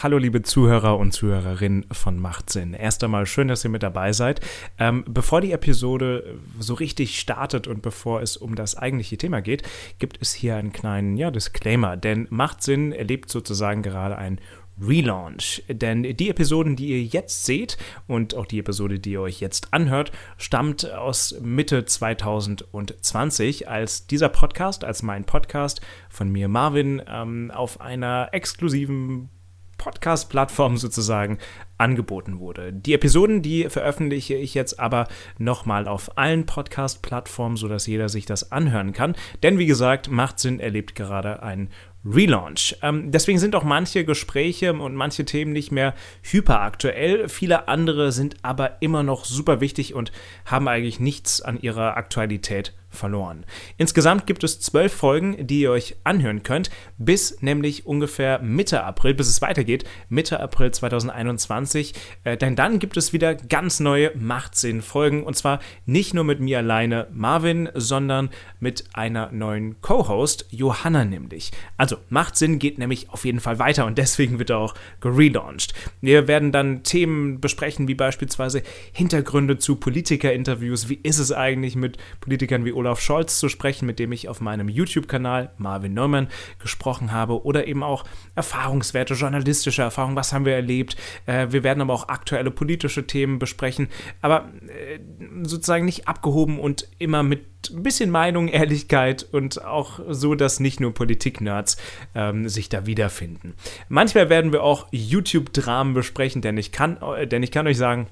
Hallo liebe Zuhörer und Zuhörerinnen von Machtsinn. Erst einmal schön, dass ihr mit dabei seid. Ähm, bevor die Episode so richtig startet und bevor es um das eigentliche Thema geht, gibt es hier einen kleinen ja, Disclaimer, denn Machtsinn erlebt sozusagen gerade ein Relaunch. Denn die Episoden, die ihr jetzt seht und auch die Episode, die ihr euch jetzt anhört, stammt aus Mitte 2020, als dieser Podcast, als mein Podcast von mir Marvin ähm, auf einer exklusiven Podcast-Plattform sozusagen angeboten wurde. Die Episoden, die veröffentliche ich jetzt aber nochmal auf allen Podcast-Plattformen, sodass jeder sich das anhören kann. Denn wie gesagt, Macht Sinn erlebt gerade einen Relaunch. Ähm, deswegen sind auch manche Gespräche und manche Themen nicht mehr hyperaktuell. Viele andere sind aber immer noch super wichtig und haben eigentlich nichts an ihrer Aktualität verloren. Insgesamt gibt es zwölf Folgen, die ihr euch anhören könnt, bis nämlich ungefähr Mitte April, bis es weitergeht, Mitte April 2021. Äh, denn dann gibt es wieder ganz neue Machtsinn-Folgen und zwar nicht nur mit mir alleine, Marvin, sondern mit einer neuen Co-Host, Johanna nämlich. Also Machtsinn geht nämlich auf jeden Fall weiter und deswegen wird er auch gelauncht. Wir werden dann Themen besprechen, wie beispielsweise Hintergründe zu Politiker-Interviews. Wie ist es eigentlich mit Politikern wie Olaf Scholz zu sprechen, mit dem ich auf meinem YouTube-Kanal Marvin Neumann gesprochen habe oder eben auch Erfahrungswerte, journalistische Erfahrungen, was haben wir erlebt. Äh, wir werden aber auch aktuelle politische Themen besprechen, aber äh, sozusagen nicht abgehoben und immer mit ein bisschen Meinung, Ehrlichkeit und auch so, dass nicht nur Politik-Nerds ähm, sich da wiederfinden. Manchmal werden wir auch YouTube-Dramen besprechen, denn ich kann, äh, denn ich kann euch sagen,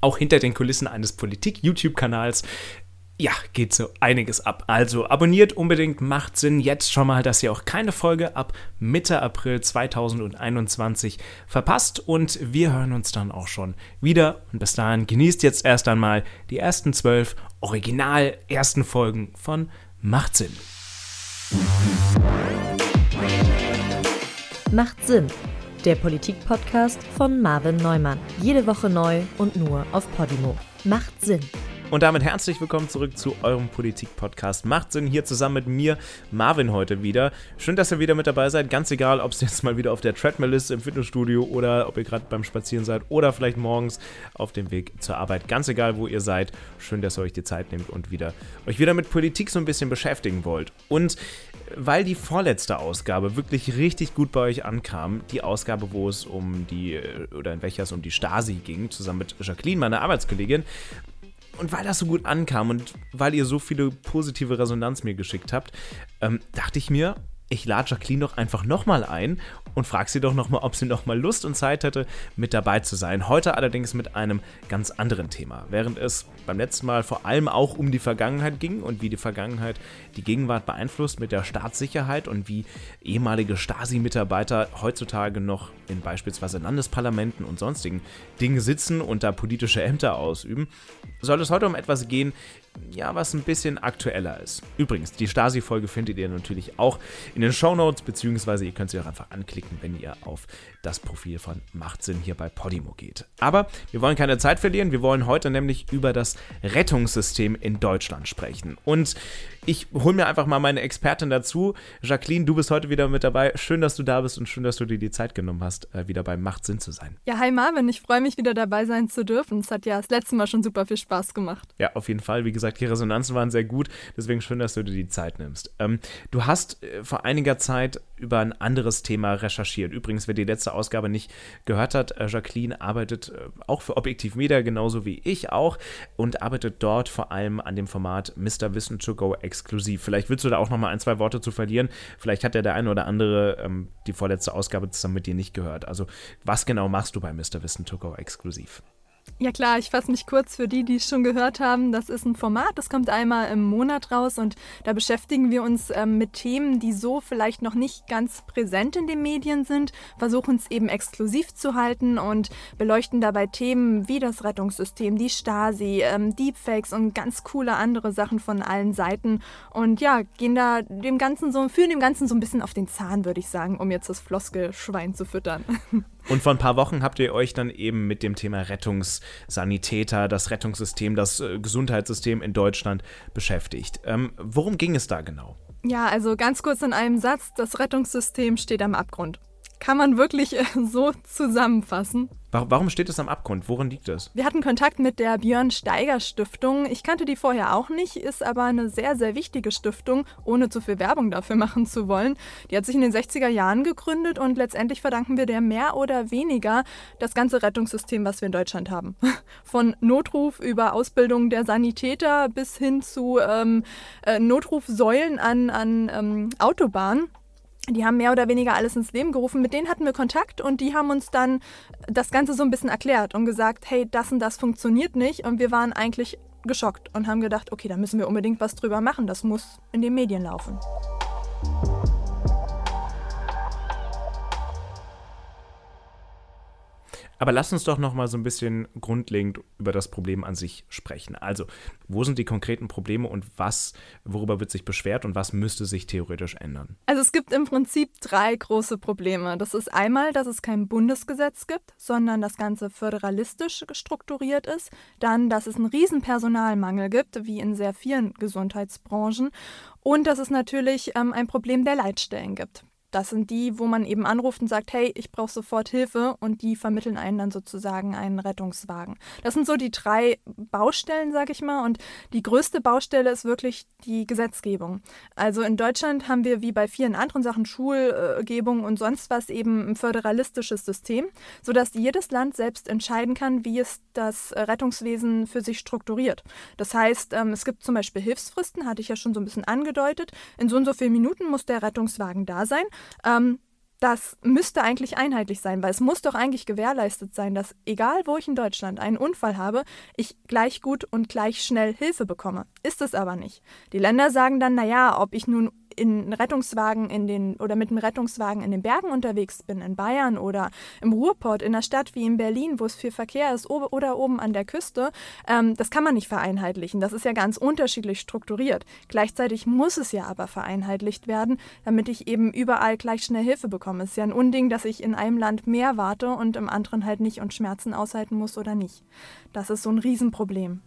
auch hinter den Kulissen eines Politik-YouTube-Kanals ja, geht so einiges ab. Also abonniert unbedingt, macht Sinn jetzt schon mal, dass ihr auch keine Folge ab Mitte April 2021 verpasst und wir hören uns dann auch schon wieder und bis dahin genießt jetzt erst einmal die ersten zwölf original ersten Folgen von Macht Sinn. Macht Sinn, der Politik-Podcast von Marvin Neumann. Jede Woche neu und nur auf Podimo. Macht Sinn. Und damit herzlich willkommen zurück zu eurem Politik-Podcast. Macht Sinn hier zusammen mit mir, Marvin, heute wieder. Schön, dass ihr wieder mit dabei seid. Ganz egal, ob es jetzt mal wieder auf der Treadmill ist im Fitnessstudio oder ob ihr gerade beim Spazieren seid oder vielleicht morgens auf dem Weg zur Arbeit. Ganz egal, wo ihr seid. Schön, dass ihr euch die Zeit nehmt und wieder, euch wieder mit Politik so ein bisschen beschäftigen wollt. Und weil die vorletzte Ausgabe wirklich richtig gut bei euch ankam, die Ausgabe, wo es um die, oder in welcher es um die Stasi ging, zusammen mit Jacqueline, meiner Arbeitskollegin, und weil das so gut ankam und weil ihr so viele positive Resonanz mir geschickt habt, ähm, dachte ich mir, ich lade Jacqueline doch einfach nochmal ein und frage sie doch nochmal, ob sie nochmal Lust und Zeit hätte, mit dabei zu sein. Heute allerdings mit einem ganz anderen Thema. Während es beim letzten Mal vor allem auch um die Vergangenheit ging und wie die Vergangenheit die Gegenwart beeinflusst mit der Staatssicherheit und wie ehemalige Stasi-Mitarbeiter heutzutage noch in beispielsweise Landesparlamenten und sonstigen Dingen sitzen und da politische Ämter ausüben, soll es heute um etwas gehen, ja, was ein bisschen aktueller ist. Übrigens, die Stasi-Folge findet ihr natürlich auch in den Show Notes, beziehungsweise ihr könnt sie auch einfach anklicken, wenn ihr auf das Profil von Machtsinn hier bei Podimo geht. Aber wir wollen keine Zeit verlieren, wir wollen heute nämlich über das Rettungssystem in Deutschland sprechen. Und ich hole mir einfach mal meine Expertin dazu. Jacqueline, du bist heute wieder mit dabei. Schön, dass du da bist und schön, dass du dir die Zeit genommen hast, äh, wieder beim Machtsinn zu sein. Ja, hi Marvin, ich freue mich wieder dabei sein zu dürfen. Es hat ja das letzte Mal schon super viel Spaß gemacht. Ja, auf jeden Fall. Wie gesagt, die Resonanzen waren sehr gut. Deswegen schön, dass du dir die Zeit nimmst. Ähm, du hast äh, vor einiger Zeit über ein anderes Thema recherchiert. Übrigens, wer die letzte Ausgabe nicht gehört hat, äh, Jacqueline arbeitet auch für Objektiv Media, genauso wie ich auch, und arbeitet dort vor allem an dem Format Mr. Wissen to Go exklusiv. Vielleicht willst du da auch noch mal ein, zwei Worte zu verlieren. Vielleicht hat ja der eine oder andere ähm, die vorletzte Ausgabe zusammen mit dir nicht gehört. Also, was genau machst du bei Mr. Wissen to exklusiv? Ja klar, ich fasse mich kurz für die, die es schon gehört haben. Das ist ein Format, das kommt einmal im Monat raus und da beschäftigen wir uns ähm, mit Themen, die so vielleicht noch nicht ganz präsent in den Medien sind, versuchen es eben exklusiv zu halten und beleuchten dabei Themen wie das Rettungssystem, die Stasi, ähm, Deepfakes und ganz coole andere Sachen von allen Seiten und ja, gehen da dem Ganzen so, führen dem Ganzen so ein bisschen auf den Zahn, würde ich sagen, um jetzt das Floskelschwein zu füttern. Und vor ein paar Wochen habt ihr euch dann eben mit dem Thema Rettungssanitäter, das Rettungssystem, das äh, Gesundheitssystem in Deutschland beschäftigt. Ähm, worum ging es da genau? Ja, also ganz kurz in einem Satz, das Rettungssystem steht am Abgrund kann man wirklich äh, so zusammenfassen. Warum steht es am Abgrund? Worin liegt es? Wir hatten Kontakt mit der Björn Steiger Stiftung. Ich kannte die vorher auch nicht, ist aber eine sehr, sehr wichtige Stiftung, ohne zu viel Werbung dafür machen zu wollen. Die hat sich in den 60er Jahren gegründet und letztendlich verdanken wir der mehr oder weniger das ganze Rettungssystem, was wir in Deutschland haben. Von Notruf über Ausbildung der Sanitäter bis hin zu ähm, äh, Notrufsäulen an, an ähm, Autobahnen die haben mehr oder weniger alles ins Leben gerufen. Mit denen hatten wir Kontakt und die haben uns dann das Ganze so ein bisschen erklärt und gesagt, hey, das und das funktioniert nicht. Und wir waren eigentlich geschockt und haben gedacht, okay, da müssen wir unbedingt was drüber machen. Das muss in den Medien laufen. Aber lass uns doch noch mal so ein bisschen grundlegend über das Problem an sich sprechen. Also, wo sind die konkreten Probleme und was, worüber wird sich beschwert und was müsste sich theoretisch ändern? Also es gibt im Prinzip drei große Probleme. Das ist einmal, dass es kein Bundesgesetz gibt, sondern das Ganze föderalistisch strukturiert ist. Dann, dass es einen riesen Personalmangel gibt, wie in sehr vielen Gesundheitsbranchen. Und dass es natürlich ähm, ein Problem der Leitstellen gibt. Das sind die, wo man eben anruft und sagt, hey, ich brauche sofort Hilfe und die vermitteln einen dann sozusagen einen Rettungswagen. Das sind so die drei Baustellen, sage ich mal. Und die größte Baustelle ist wirklich die Gesetzgebung. Also in Deutschland haben wir wie bei vielen anderen Sachen Schulgebung und sonst was eben ein föderalistisches System, sodass jedes Land selbst entscheiden kann, wie es das Rettungswesen für sich strukturiert. Das heißt, ähm, es gibt zum Beispiel Hilfsfristen, hatte ich ja schon so ein bisschen angedeutet. In so und so vielen Minuten muss der Rettungswagen da sein. Ähm, das müsste eigentlich einheitlich sein, weil es muss doch eigentlich gewährleistet sein, dass egal wo ich in Deutschland einen Unfall habe, ich gleich gut und gleich schnell Hilfe bekomme. Ist es aber nicht. Die Länder sagen dann, naja, ob ich nun in Rettungswagen in den oder mit einem Rettungswagen in den Bergen unterwegs bin, in Bayern oder im Ruhrport, in einer Stadt wie in Berlin, wo es viel Verkehr ist, oder oben an der Küste, ähm, das kann man nicht vereinheitlichen. Das ist ja ganz unterschiedlich strukturiert. Gleichzeitig muss es ja aber vereinheitlicht werden, damit ich eben überall gleich schnell Hilfe bekomme. Es ist ja ein Unding, dass ich in einem Land mehr warte und im anderen halt nicht und Schmerzen aushalten muss oder nicht. Das ist so ein Riesenproblem.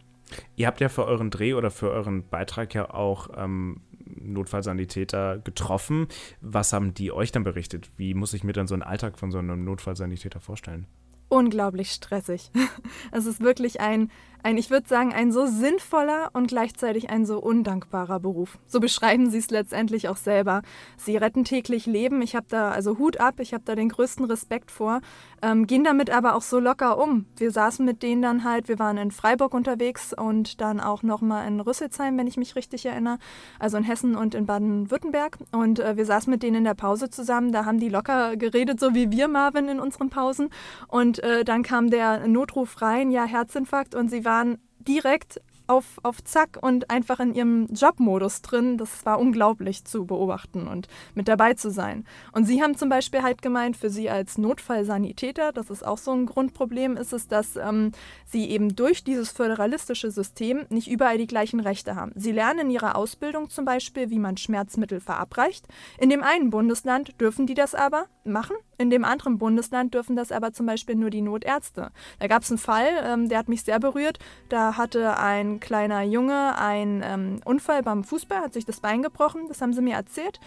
Ihr habt ja für euren Dreh oder für euren Beitrag ja auch ähm, Notfallsanitäter getroffen. Was haben die euch dann berichtet? Wie muss ich mir dann so einen Alltag von so einem Notfallsanitäter vorstellen? Unglaublich stressig. Es ist wirklich ein ein, ich würde sagen, ein so sinnvoller und gleichzeitig ein so undankbarer Beruf. So beschreiben sie es letztendlich auch selber. Sie retten täglich Leben. Ich habe da also Hut ab, ich habe da den größten Respekt vor. Ähm, gehen damit aber auch so locker um. Wir saßen mit denen dann halt, wir waren in Freiburg unterwegs und dann auch nochmal in Rüsselsheim, wenn ich mich richtig erinnere. Also in Hessen und in Baden-Württemberg. Und äh, wir saßen mit denen in der Pause zusammen. Da haben die locker geredet, so wie wir, Marvin, in unseren Pausen. Und äh, dann kam der Notruf rein, ja, Herzinfarkt. Und sie waren direkt auf, auf Zack und einfach in ihrem Jobmodus drin. Das war unglaublich zu beobachten und mit dabei zu sein. Und sie haben zum Beispiel halt gemeint, für sie als Notfallsanitäter, das ist auch so ein Grundproblem, ist es, dass ähm, sie eben durch dieses föderalistische System nicht überall die gleichen Rechte haben. Sie lernen in ihrer Ausbildung zum Beispiel, wie man Schmerzmittel verabreicht. In dem einen Bundesland dürfen die das aber machen, in dem anderen Bundesland dürfen das aber zum Beispiel nur die Notärzte. Da gab es einen Fall, ähm, der hat mich sehr berührt. Da hatte ein kleiner Junge einen ähm, Unfall beim Fußball, hat sich das Bein gebrochen. Das haben sie mir erzählt.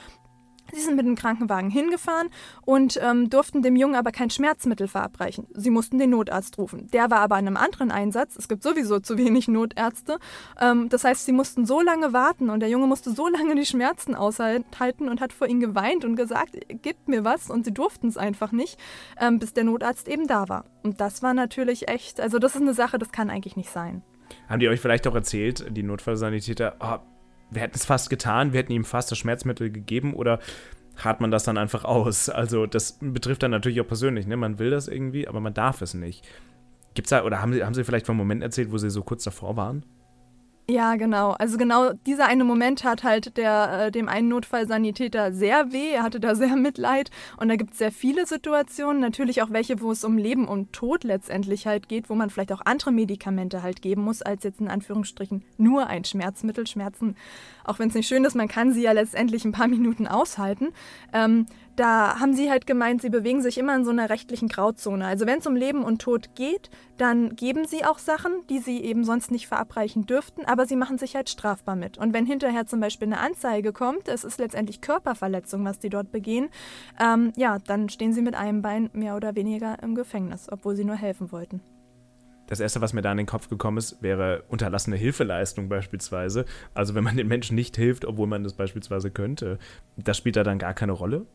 Sie sind mit dem Krankenwagen hingefahren und ähm, durften dem Jungen aber kein Schmerzmittel verabreichen. Sie mussten den Notarzt rufen. Der war aber an einem anderen Einsatz. Es gibt sowieso zu wenig Notärzte. Ähm, das heißt, sie mussten so lange warten und der Junge musste so lange die Schmerzen aushalten und hat vor ihnen geweint und gesagt, gebt mir was. Und sie durften es einfach nicht, ähm, bis der Notarzt eben da war. Und das war natürlich echt, also das ist eine Sache, das kann eigentlich nicht sein. Haben die euch vielleicht auch erzählt, die Notfallsanitäter, oh, wir hätten es fast getan, wir hätten ihm fast das Schmerzmittel gegeben oder hat man das dann einfach aus? Also das betrifft dann natürlich auch persönlich, ne? Man will das irgendwie, aber man darf es nicht. Gibt's da, oder haben Sie, haben Sie vielleicht von Moment erzählt, wo Sie so kurz davor waren? Ja, genau. Also genau dieser eine Moment hat halt der, äh, dem einen Notfallsanitäter sehr weh. Er hatte da sehr Mitleid. Und da gibt es sehr viele Situationen, natürlich auch welche, wo es um Leben und Tod letztendlich halt geht, wo man vielleicht auch andere Medikamente halt geben muss, als jetzt in Anführungsstrichen nur ein Schmerzmittel. Schmerzen, auch wenn es nicht schön ist, man kann sie ja letztendlich ein paar Minuten aushalten. Ähm, da haben sie halt gemeint, sie bewegen sich immer in so einer rechtlichen Grauzone. Also wenn es um Leben und Tod geht, dann geben sie auch Sachen, die sie eben sonst nicht verabreichen dürften, aber sie machen sich halt strafbar mit. Und wenn hinterher zum Beispiel eine Anzeige kommt, es ist letztendlich Körperverletzung, was die dort begehen, ähm, ja, dann stehen sie mit einem Bein mehr oder weniger im Gefängnis, obwohl sie nur helfen wollten. Das Erste, was mir da in den Kopf gekommen ist, wäre unterlassene Hilfeleistung beispielsweise. Also wenn man den Menschen nicht hilft, obwohl man das beispielsweise könnte, das spielt da dann gar keine Rolle?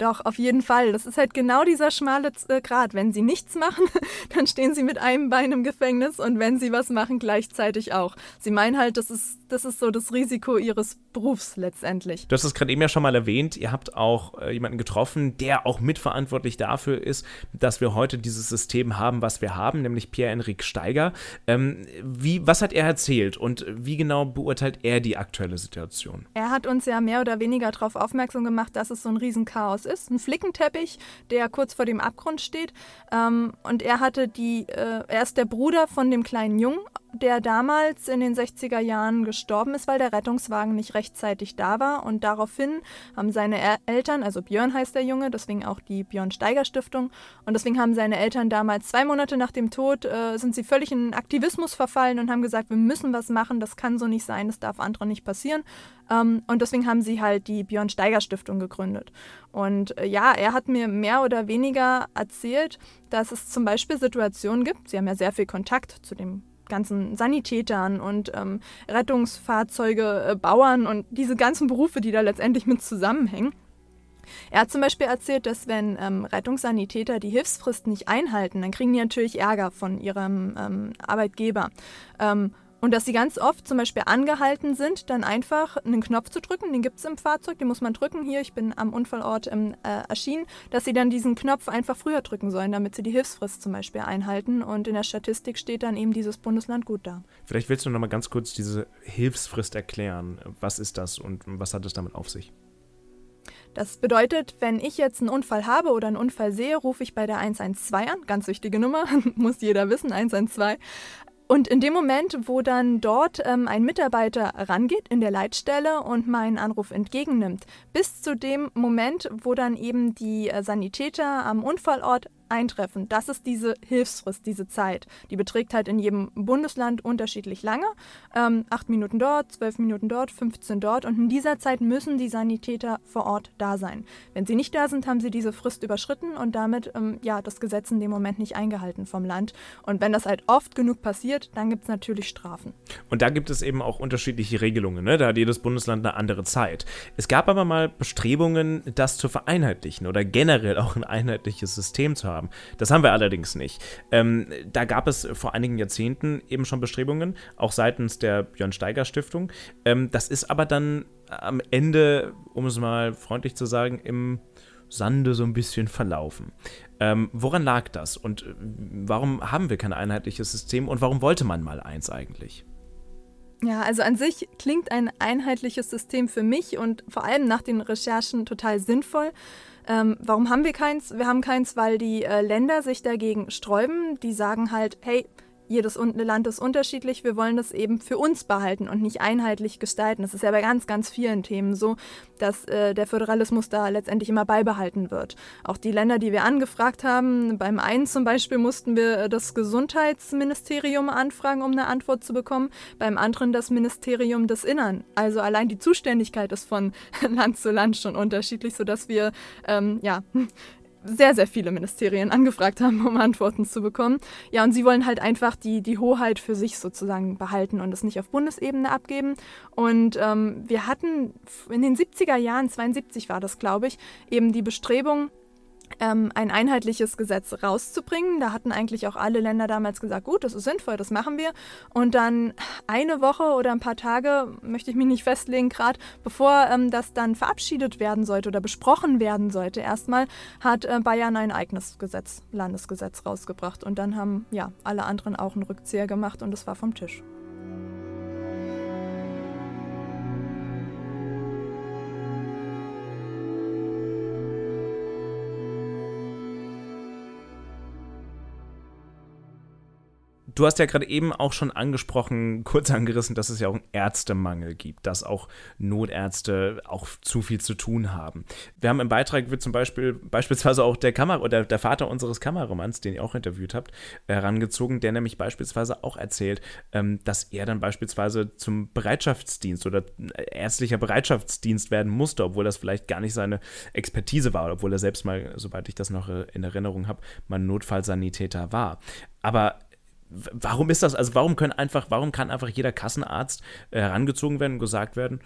Doch, auf jeden Fall. Das ist halt genau dieser schmale äh, Grat. Wenn sie nichts machen, dann stehen sie mit einem Bein im Gefängnis und wenn sie was machen, gleichzeitig auch. Sie meinen halt, das ist, das ist so das Risiko ihres Berufs letztendlich. Du hast es gerade eben ja schon mal erwähnt. Ihr habt auch äh, jemanden getroffen, der auch mitverantwortlich dafür ist, dass wir heute dieses System haben, was wir haben, nämlich Pierre-Enrique Steiger. Ähm, wie, was hat er erzählt und wie genau beurteilt er die aktuelle Situation? Er hat uns ja mehr oder weniger darauf aufmerksam gemacht, dass es so ein Riesenchaos ist. Ein Flickenteppich, der kurz vor dem Abgrund steht. Ähm, und er hatte die, äh, er ist der Bruder von dem kleinen Jungen, der damals in den 60er Jahren gestorben ist, weil der Rettungswagen nicht rechtzeitig da war. Und daraufhin haben seine Eltern, also Björn heißt der Junge, deswegen auch die Björn Steiger Stiftung, und deswegen haben seine Eltern damals zwei Monate nach dem Tod, äh, sind sie völlig in Aktivismus verfallen und haben gesagt, wir müssen was machen, das kann so nicht sein, das darf anderen nicht passieren. Ähm, und deswegen haben sie halt die Björn Steiger Stiftung gegründet. Und äh, ja, er hat mir mehr oder weniger erzählt, dass es zum Beispiel Situationen gibt, sie haben ja sehr viel Kontakt zu dem ganzen Sanitätern und ähm, Rettungsfahrzeuge, äh, Bauern und diese ganzen Berufe, die da letztendlich mit zusammenhängen. Er hat zum Beispiel erzählt, dass wenn ähm, Rettungssanitäter die Hilfsfrist nicht einhalten, dann kriegen die natürlich Ärger von ihrem ähm, Arbeitgeber. Ähm, und dass sie ganz oft zum Beispiel angehalten sind, dann einfach einen Knopf zu drücken, den gibt es im Fahrzeug, den muss man drücken. Hier, ich bin am Unfallort ähm, äh, erschienen, dass sie dann diesen Knopf einfach früher drücken sollen, damit sie die Hilfsfrist zum Beispiel einhalten. Und in der Statistik steht dann eben dieses Bundesland gut da. Vielleicht willst du noch mal ganz kurz diese Hilfsfrist erklären. Was ist das und was hat es damit auf sich? Das bedeutet, wenn ich jetzt einen Unfall habe oder einen Unfall sehe, rufe ich bei der 112 an. Ganz wichtige Nummer, muss jeder wissen, 112. Und in dem Moment, wo dann dort ähm, ein Mitarbeiter rangeht in der Leitstelle und meinen Anruf entgegennimmt, bis zu dem Moment, wo dann eben die äh, Sanitäter am Unfallort eintreffen. Das ist diese Hilfsfrist, diese Zeit. Die beträgt halt in jedem Bundesland unterschiedlich lange. Ähm, acht Minuten dort, zwölf Minuten dort, 15 dort. Und in dieser Zeit müssen die Sanitäter vor Ort da sein. Wenn sie nicht da sind, haben sie diese Frist überschritten und damit ähm, ja, das Gesetz in dem Moment nicht eingehalten vom Land. Und wenn das halt oft genug passiert, dann gibt es natürlich Strafen. Und da gibt es eben auch unterschiedliche Regelungen. Ne? Da hat jedes Bundesland eine andere Zeit. Es gab aber mal Bestrebungen, das zu vereinheitlichen oder generell auch ein einheitliches System zu haben haben. Das haben wir allerdings nicht. Ähm, da gab es vor einigen Jahrzehnten eben schon Bestrebungen, auch seitens der Björn Steiger Stiftung. Ähm, das ist aber dann am Ende, um es mal freundlich zu sagen, im Sande so ein bisschen verlaufen. Ähm, woran lag das und äh, warum haben wir kein einheitliches System und warum wollte man mal eins eigentlich? Ja, also an sich klingt ein einheitliches System für mich und vor allem nach den Recherchen total sinnvoll. Ähm, warum haben wir keins? Wir haben keins, weil die äh, Länder sich dagegen sträuben. Die sagen halt, hey, jedes Land ist unterschiedlich. Wir wollen das eben für uns behalten und nicht einheitlich gestalten. Das ist ja bei ganz, ganz vielen Themen so, dass äh, der Föderalismus da letztendlich immer beibehalten wird. Auch die Länder, die wir angefragt haben, beim einen zum Beispiel mussten wir äh, das Gesundheitsministerium anfragen, um eine Antwort zu bekommen, beim anderen das Ministerium des Innern. Also allein die Zuständigkeit ist von Land zu Land schon unterschiedlich, sodass wir ähm, ja sehr, sehr viele Ministerien angefragt haben, um Antworten zu bekommen. Ja, und sie wollen halt einfach die, die Hoheit für sich sozusagen behalten und es nicht auf Bundesebene abgeben. Und ähm, wir hatten in den 70er Jahren, 72 war das, glaube ich, eben die Bestrebung, ähm, ein einheitliches Gesetz rauszubringen. Da hatten eigentlich auch alle Länder damals gesagt, gut, das ist sinnvoll, das machen wir. Und dann eine Woche oder ein paar Tage, möchte ich mich nicht festlegen gerade, bevor ähm, das dann verabschiedet werden sollte oder besprochen werden sollte, erstmal hat äh, Bayern ein eigenes Gesetz, Landesgesetz rausgebracht. Und dann haben ja alle anderen auch einen Rückzieher gemacht und es war vom Tisch. Du hast ja gerade eben auch schon angesprochen, kurz angerissen, dass es ja auch einen Ärztemangel gibt, dass auch Notärzte auch zu viel zu tun haben. Wir haben im Beitrag wird zum Beispiel beispielsweise auch der Kamera oder der Vater unseres Kameramanns, den ihr auch interviewt habt, herangezogen, der nämlich beispielsweise auch erzählt, ähm, dass er dann beispielsweise zum Bereitschaftsdienst oder ärztlicher Bereitschaftsdienst werden musste, obwohl das vielleicht gar nicht seine Expertise war, obwohl er selbst mal, soweit ich das noch äh, in Erinnerung habe, mal Notfallsanitäter war. Aber warum ist das? Also warum können einfach, warum kann einfach jeder Kassenarzt äh, herangezogen werden und gesagt werden,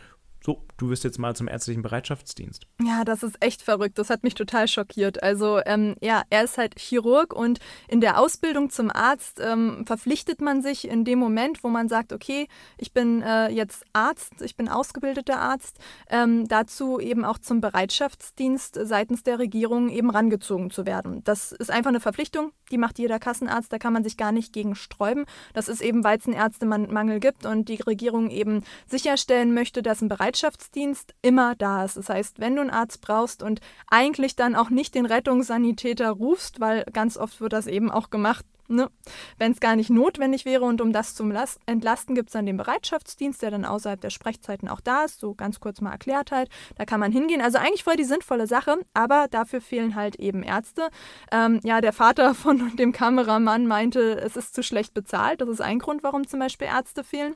so, du wirst jetzt mal zum ärztlichen Bereitschaftsdienst. Ja, das ist echt verrückt. Das hat mich total schockiert. Also, ähm, ja, er ist halt Chirurg und in der Ausbildung zum Arzt ähm, verpflichtet man sich in dem Moment, wo man sagt, okay, ich bin äh, jetzt Arzt, ich bin ausgebildeter Arzt, ähm, dazu eben auch zum Bereitschaftsdienst seitens der Regierung eben rangezogen zu werden. Das ist einfach eine Verpflichtung, die macht jeder Kassenarzt, da kann man sich gar nicht gegen sträuben. Das ist eben, weil es einen Ärztemangel gibt und die Regierung eben sicherstellen möchte, dass ein Bereitschaftsdienst Bereitschaftsdienst immer da ist. Das heißt, wenn du einen Arzt brauchst und eigentlich dann auch nicht den Rettungssanitäter rufst, weil ganz oft wird das eben auch gemacht, Ne? Wenn es gar nicht notwendig wäre und um das zu entlasten, gibt es dann den Bereitschaftsdienst, der dann außerhalb der Sprechzeiten auch da ist, so ganz kurz mal erklärt halt. Da kann man hingehen. Also eigentlich voll die sinnvolle Sache, aber dafür fehlen halt eben Ärzte. Ähm, ja, der Vater von dem Kameramann meinte, es ist zu schlecht bezahlt. Das ist ein Grund, warum zum Beispiel Ärzte fehlen.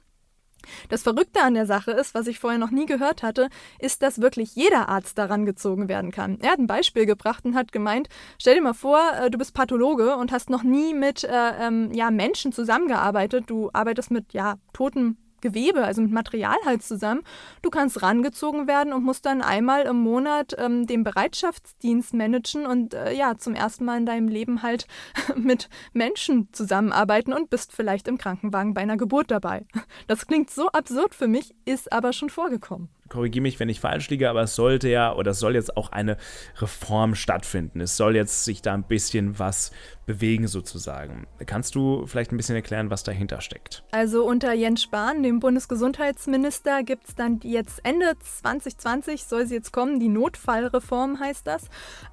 Das Verrückte an der Sache ist, was ich vorher noch nie gehört hatte, ist, dass wirklich jeder Arzt daran gezogen werden kann. Er hat ein Beispiel gebracht und hat gemeint, stell dir mal vor, äh, du bist Pathologe und hast noch nie mit äh, ähm, ja, Menschen zusammengearbeitet. Du arbeitest mit ja, toten Gewebe, also mit Material halt zusammen. Du kannst rangezogen werden und musst dann einmal im Monat ähm, den Bereitschaftsdienst managen und äh, ja, zum ersten Mal in deinem Leben halt mit Menschen zusammenarbeiten und bist vielleicht im Krankenwagen bei einer Geburt dabei. Das klingt so absurd für mich, ist aber schon vorgekommen korrigiere mich, wenn ich falsch liege, aber es sollte ja oder es soll jetzt auch eine Reform stattfinden. Es soll jetzt sich da ein bisschen was bewegen sozusagen. Kannst du vielleicht ein bisschen erklären, was dahinter steckt? Also unter Jens Spahn, dem Bundesgesundheitsminister, gibt es dann jetzt Ende 2020 soll sie jetzt kommen, die Notfallreform heißt das.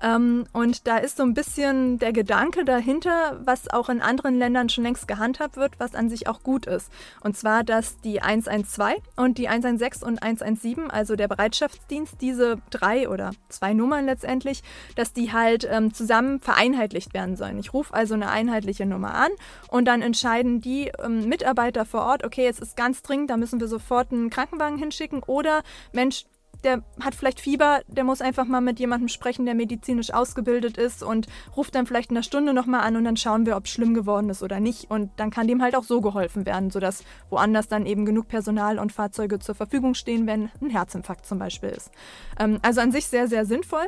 Ähm, und da ist so ein bisschen der Gedanke dahinter, was auch in anderen Ländern schon längst gehandhabt wird, was an sich auch gut ist. Und zwar, dass die 112 und die 116 und 117 also der Bereitschaftsdienst, diese drei oder zwei Nummern letztendlich, dass die halt ähm, zusammen vereinheitlicht werden sollen. Ich rufe also eine einheitliche Nummer an und dann entscheiden die ähm, Mitarbeiter vor Ort, okay, es ist ganz dringend, da müssen wir sofort einen Krankenwagen hinschicken oder Mensch, der hat vielleicht Fieber, der muss einfach mal mit jemandem sprechen, der medizinisch ausgebildet ist und ruft dann vielleicht in einer Stunde nochmal an und dann schauen wir, ob es schlimm geworden ist oder nicht. Und dann kann dem halt auch so geholfen werden, sodass woanders dann eben genug Personal und Fahrzeuge zur Verfügung stehen, wenn ein Herzinfarkt zum Beispiel ist. Ähm, also an sich sehr, sehr sinnvoll.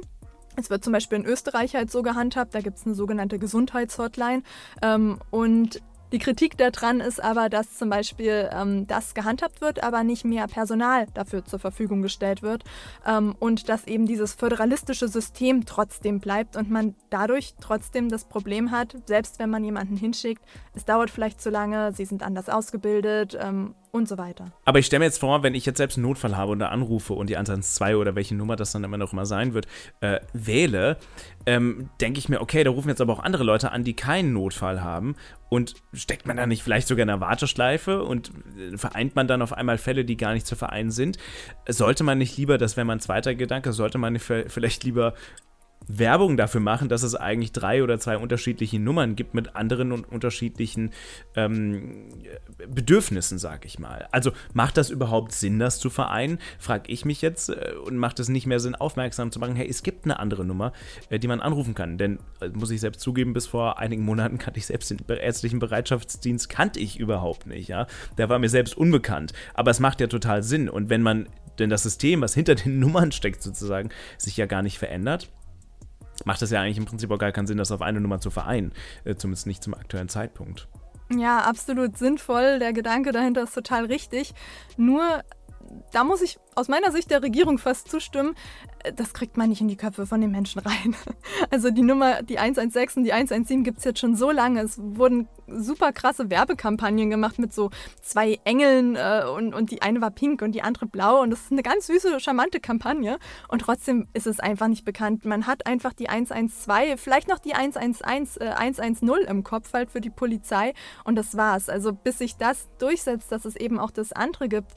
Es wird zum Beispiel in Österreich halt so gehandhabt, da gibt es eine sogenannte Gesundheitshotline. Ähm, und die Kritik daran ist aber, dass zum Beispiel ähm, das gehandhabt wird, aber nicht mehr Personal dafür zur Verfügung gestellt wird ähm, und dass eben dieses föderalistische System trotzdem bleibt und man dadurch trotzdem das Problem hat, selbst wenn man jemanden hinschickt, es dauert vielleicht zu lange, sie sind anders ausgebildet ähm, und so weiter. Aber ich stelle mir jetzt vor, wenn ich jetzt selbst einen Notfall habe und da anrufe und die 112 oder welche Nummer das dann immer noch immer sein wird, äh, wähle, ähm, denke ich mir, okay, da rufen jetzt aber auch andere Leute an, die keinen Notfall haben und steckt man da nicht vielleicht sogar in einer Warteschleife und äh, vereint man dann auf einmal Fälle, die gar nicht zu vereinen sind? Sollte man nicht lieber, das wäre mein zweiter Gedanke, sollte man vielleicht lieber Werbung dafür machen, dass es eigentlich drei oder zwei unterschiedliche Nummern gibt mit anderen und unterschiedlichen ähm, Bedürfnissen, sag ich mal. Also macht das überhaupt Sinn, das zu vereinen? Frag ich mich jetzt äh, und macht es nicht mehr Sinn, aufmerksam zu machen, hey, es gibt eine andere Nummer, äh, die man anrufen kann. Denn, äh, muss ich selbst zugeben, bis vor einigen Monaten kannte ich selbst den ärztlichen Bereitschaftsdienst, kannte ich überhaupt nicht, ja. Der war mir selbst unbekannt. Aber es macht ja total Sinn. Und wenn man denn das System, was hinter den Nummern steckt, sozusagen, sich ja gar nicht verändert, macht es ja eigentlich im Prinzip auch gar keinen Sinn, das auf eine Nummer zu vereinen. Äh, zumindest nicht zum aktuellen Zeitpunkt. Ja, absolut sinnvoll. Der Gedanke dahinter ist total richtig. Nur da muss ich aus meiner Sicht der Regierung fast zustimmen, äh, das kriegt man nicht in die Köpfe von den Menschen rein. Also die Nummer, die 116 und die 117 gibt es jetzt schon so lange. Es wurden super krasse Werbekampagnen gemacht mit so zwei Engeln äh, und, und die eine war pink und die andere blau. Und das ist eine ganz süße, charmante Kampagne. Und trotzdem ist es einfach nicht bekannt. Man hat einfach die 112, vielleicht noch die 111, äh, 110 im Kopf halt für die Polizei. Und das war's. Also bis sich das durchsetzt, dass es eben auch das andere gibt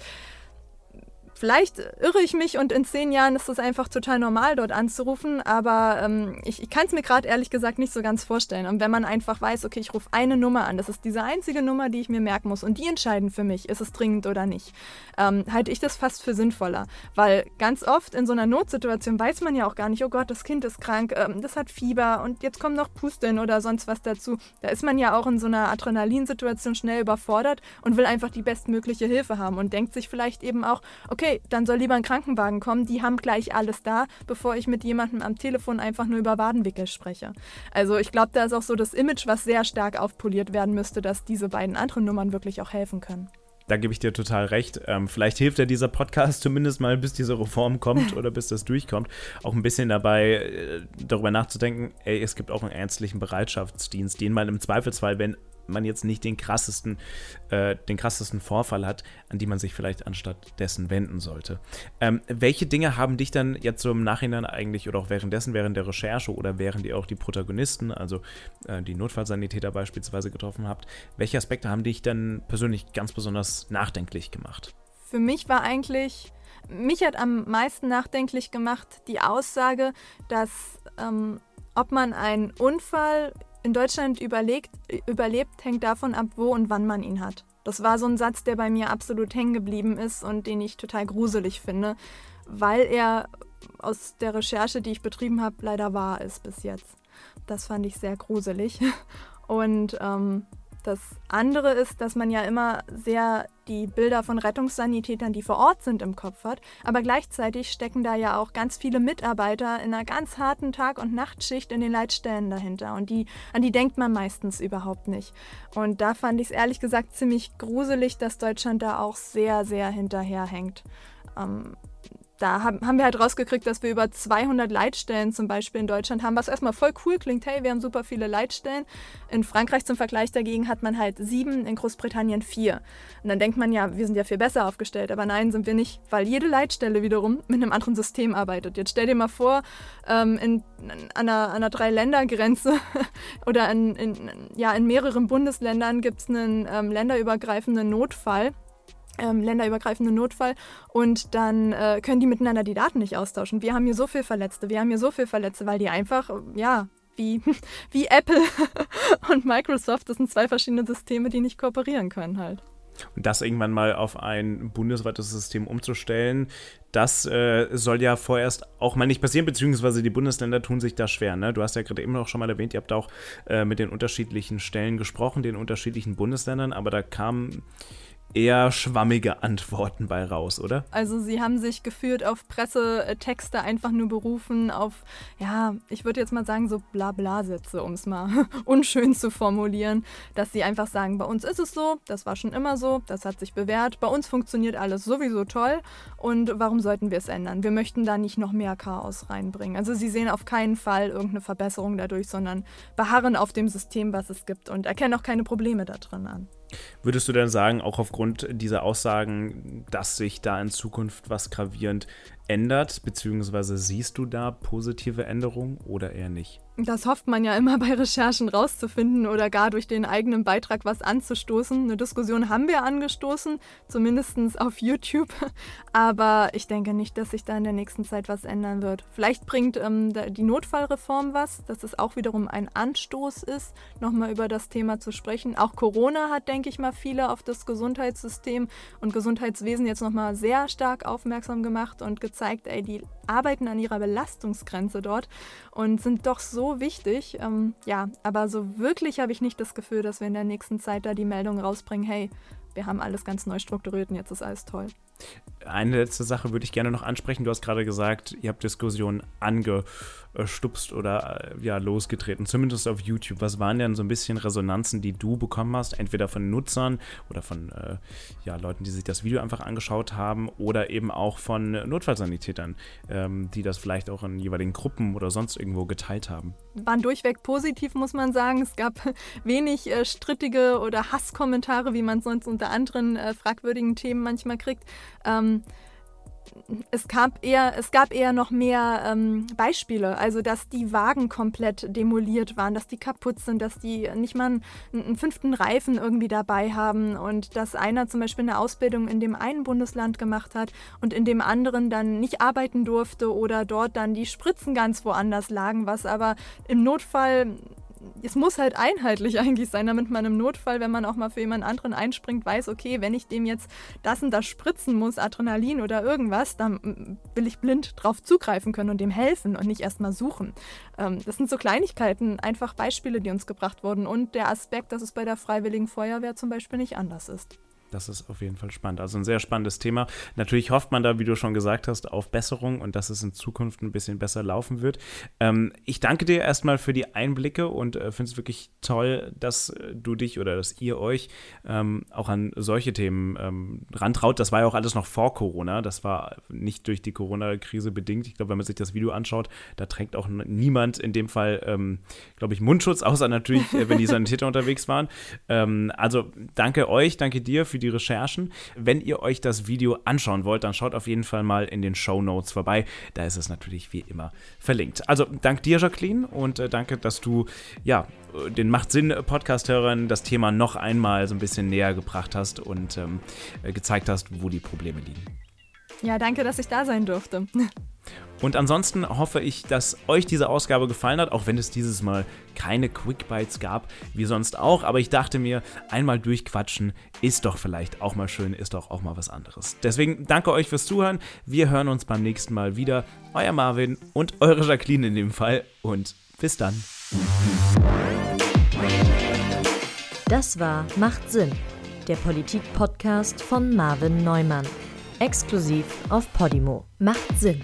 Vielleicht irre ich mich und in zehn Jahren ist es einfach total normal, dort anzurufen, aber ähm, ich, ich kann es mir gerade ehrlich gesagt nicht so ganz vorstellen. Und wenn man einfach weiß, okay, ich rufe eine Nummer an, das ist diese einzige Nummer, die ich mir merken muss und die entscheiden für mich, ist es dringend oder nicht, ähm, halte ich das fast für sinnvoller. Weil ganz oft in so einer Notsituation weiß man ja auch gar nicht, oh Gott, das Kind ist krank, ähm, das hat Fieber und jetzt kommen noch Pusteln oder sonst was dazu. Da ist man ja auch in so einer Adrenalinsituation schnell überfordert und will einfach die bestmögliche Hilfe haben und denkt sich vielleicht eben auch, okay, okay, dann soll lieber ein Krankenwagen kommen, die haben gleich alles da, bevor ich mit jemandem am Telefon einfach nur über Wadenwickel spreche. Also ich glaube, da ist auch so das Image, was sehr stark aufpoliert werden müsste, dass diese beiden anderen Nummern wirklich auch helfen können. Da gebe ich dir total recht. Ähm, vielleicht hilft ja dieser Podcast zumindest mal, bis diese Reform kommt oder bis das durchkommt, auch ein bisschen dabei, äh, darüber nachzudenken, ey, es gibt auch einen ärztlichen Bereitschaftsdienst, den man im Zweifelsfall, wenn man jetzt nicht den krassesten, äh, den krassesten Vorfall hat, an die man sich vielleicht anstatt dessen wenden sollte. Ähm, welche Dinge haben dich dann jetzt so im Nachhinein eigentlich oder auch währenddessen, während der Recherche oder während ihr auch die Protagonisten, also äh, die Notfallsanitäter beispielsweise getroffen habt, welche Aspekte haben dich dann persönlich ganz besonders nachdenklich gemacht? Für mich war eigentlich mich hat am meisten nachdenklich gemacht die Aussage, dass ähm, ob man einen Unfall in Deutschland überlegt, überlebt, hängt davon ab, wo und wann man ihn hat. Das war so ein Satz, der bei mir absolut hängen geblieben ist und den ich total gruselig finde, weil er aus der Recherche, die ich betrieben habe, leider wahr ist bis jetzt. Das fand ich sehr gruselig. Und ähm, das andere ist, dass man ja immer sehr die Bilder von Rettungssanitätern, die vor Ort sind, im Kopf hat. Aber gleichzeitig stecken da ja auch ganz viele Mitarbeiter in einer ganz harten Tag- und Nachtschicht in den Leitstellen dahinter. Und die, an die denkt man meistens überhaupt nicht. Und da fand ich es ehrlich gesagt ziemlich gruselig, dass Deutschland da auch sehr, sehr hinterherhängt. Ähm, da haben wir halt rausgekriegt, dass wir über 200 Leitstellen zum Beispiel in Deutschland haben, was erstmal voll cool klingt. Hey, wir haben super viele Leitstellen. In Frankreich zum Vergleich dagegen hat man halt sieben, in Großbritannien vier. Und dann denkt man ja, wir sind ja viel besser aufgestellt. Aber nein, sind wir nicht, weil jede Leitstelle wiederum mit einem anderen System arbeitet. Jetzt stell dir mal vor, ähm, in, an einer, einer Drei-Länder-Grenze oder in, in, ja, in mehreren Bundesländern gibt es einen ähm, länderübergreifenden Notfall ähm, länderübergreifenden Notfall und dann äh, können die miteinander die Daten nicht austauschen. Wir haben hier so viel Verletzte, wir haben hier so viel Verletzte, weil die einfach, ja, wie, wie Apple und Microsoft, das sind zwei verschiedene Systeme, die nicht kooperieren können halt. Und das irgendwann mal auf ein bundesweites System umzustellen, das äh, soll ja vorerst auch mal nicht passieren, beziehungsweise die Bundesländer tun sich da schwer. Ne? Du hast ja gerade eben auch schon mal erwähnt, ihr habt auch äh, mit den unterschiedlichen Stellen gesprochen, den unterschiedlichen Bundesländern, aber da kam eher schwammige Antworten bei raus, oder? Also sie haben sich gefühlt auf Pressetexte einfach nur berufen, auf, ja, ich würde jetzt mal sagen, so Blabla-Sätze, um es mal unschön zu formulieren, dass sie einfach sagen, bei uns ist es so, das war schon immer so, das hat sich bewährt, bei uns funktioniert alles sowieso toll und warum sollten wir es ändern? Wir möchten da nicht noch mehr Chaos reinbringen. Also sie sehen auf keinen Fall irgendeine Verbesserung dadurch, sondern beharren auf dem System, was es gibt und erkennen auch keine Probleme da drin an. Würdest du denn sagen, auch aufgrund dieser Aussagen, dass sich da in Zukunft was gravierend ändert, beziehungsweise siehst du da positive Änderungen oder eher nicht? Das hofft man ja immer bei Recherchen rauszufinden oder gar durch den eigenen Beitrag was anzustoßen. Eine Diskussion haben wir angestoßen, zumindest auf YouTube. Aber ich denke nicht, dass sich da in der nächsten Zeit was ändern wird. Vielleicht bringt ähm, die Notfallreform was, dass es auch wiederum ein Anstoß ist, nochmal über das Thema zu sprechen. Auch Corona hat, denke ich mal, viele auf das Gesundheitssystem und Gesundheitswesen jetzt nochmal sehr stark aufmerksam gemacht und gezeigt, ey, die arbeiten an ihrer Belastungsgrenze dort und sind doch so wichtig. Ähm, ja, aber so wirklich habe ich nicht das Gefühl, dass wir in der nächsten Zeit da die Meldung rausbringen, hey, wir haben alles ganz neu strukturiert und jetzt ist alles toll. Eine letzte Sache würde ich gerne noch ansprechen. Du hast gerade gesagt, ihr habt Diskussionen angestupst oder äh, ja, losgetreten, zumindest auf YouTube. Was waren denn so ein bisschen Resonanzen, die du bekommen hast, entweder von Nutzern oder von äh, ja, Leuten, die sich das Video einfach angeschaut haben oder eben auch von Notfallsanitätern, ähm, die das vielleicht auch in jeweiligen Gruppen oder sonst irgendwo geteilt haben? Waren durchweg positiv, muss man sagen. Es gab wenig äh, strittige oder Hasskommentare, wie man sonst unter anderen äh, fragwürdigen Themen manchmal kriegt. Ähm, es gab eher, es gab eher noch mehr ähm, Beispiele, also dass die Wagen komplett demoliert waren, dass die kaputt sind, dass die nicht mal einen, einen, fünften Reifen irgendwie dabei haben und dass einer zum Beispiel eine Ausbildung in dem einen Bundesland gemacht hat und in dem anderen dann nicht arbeiten durfte oder dort dann die Spritzen ganz woanders lagen, was aber im Notfall es muss halt einheitlich eigentlich sein, damit man im Notfall, wenn man auch mal für jemand anderen einspringt, weiß, okay, wenn ich dem jetzt das und das spritzen muss, Adrenalin oder irgendwas, dann mm, will ich blind drauf zugreifen können und dem helfen und nicht erstmal suchen. Ähm, das sind so Kleinigkeiten, einfach Beispiele, die uns gebracht wurden und der Aspekt, dass es bei der Freiwilligen Feuerwehr zum Beispiel nicht anders ist. Das ist auf jeden Fall spannend. Also ein sehr spannendes Thema. Natürlich hofft man da, wie du schon gesagt hast, auf Besserung und dass es in Zukunft ein bisschen besser laufen wird. Ähm, ich danke dir erstmal für die Einblicke und äh, finde es wirklich toll, dass äh, du dich oder dass ihr euch ähm, auch an solche Themen ähm, rantraut. Das war ja auch alles noch vor Corona. Das war nicht durch die Corona-Krise bedingt. Ich glaube, wenn man sich das Video anschaut, da trägt auch niemand in dem Fall, ähm, glaube ich, Mundschutz, außer natürlich, äh, wenn die Sanitäter unterwegs waren. Ähm, also danke euch, danke dir für die Recherchen. Wenn ihr euch das Video anschauen wollt, dann schaut auf jeden Fall mal in den Show Notes vorbei. Da ist es natürlich wie immer verlinkt. Also dank dir, Jacqueline, und äh, danke, dass du ja den Macht Sinn Podcast-Hörern das Thema noch einmal so ein bisschen näher gebracht hast und ähm, äh, gezeigt hast, wo die Probleme liegen. Ja, danke, dass ich da sein durfte. Und ansonsten hoffe ich, dass euch diese Ausgabe gefallen hat, auch wenn es dieses Mal keine Quick Bites gab, wie sonst auch. Aber ich dachte mir, einmal durchquatschen ist doch vielleicht auch mal schön, ist doch auch mal was anderes. Deswegen danke euch fürs Zuhören. Wir hören uns beim nächsten Mal wieder. Euer Marvin und eure Jacqueline in dem Fall. Und bis dann. Das war Macht Sinn, der Politik-Podcast von Marvin Neumann. Exklusiv auf Podimo. Macht Sinn.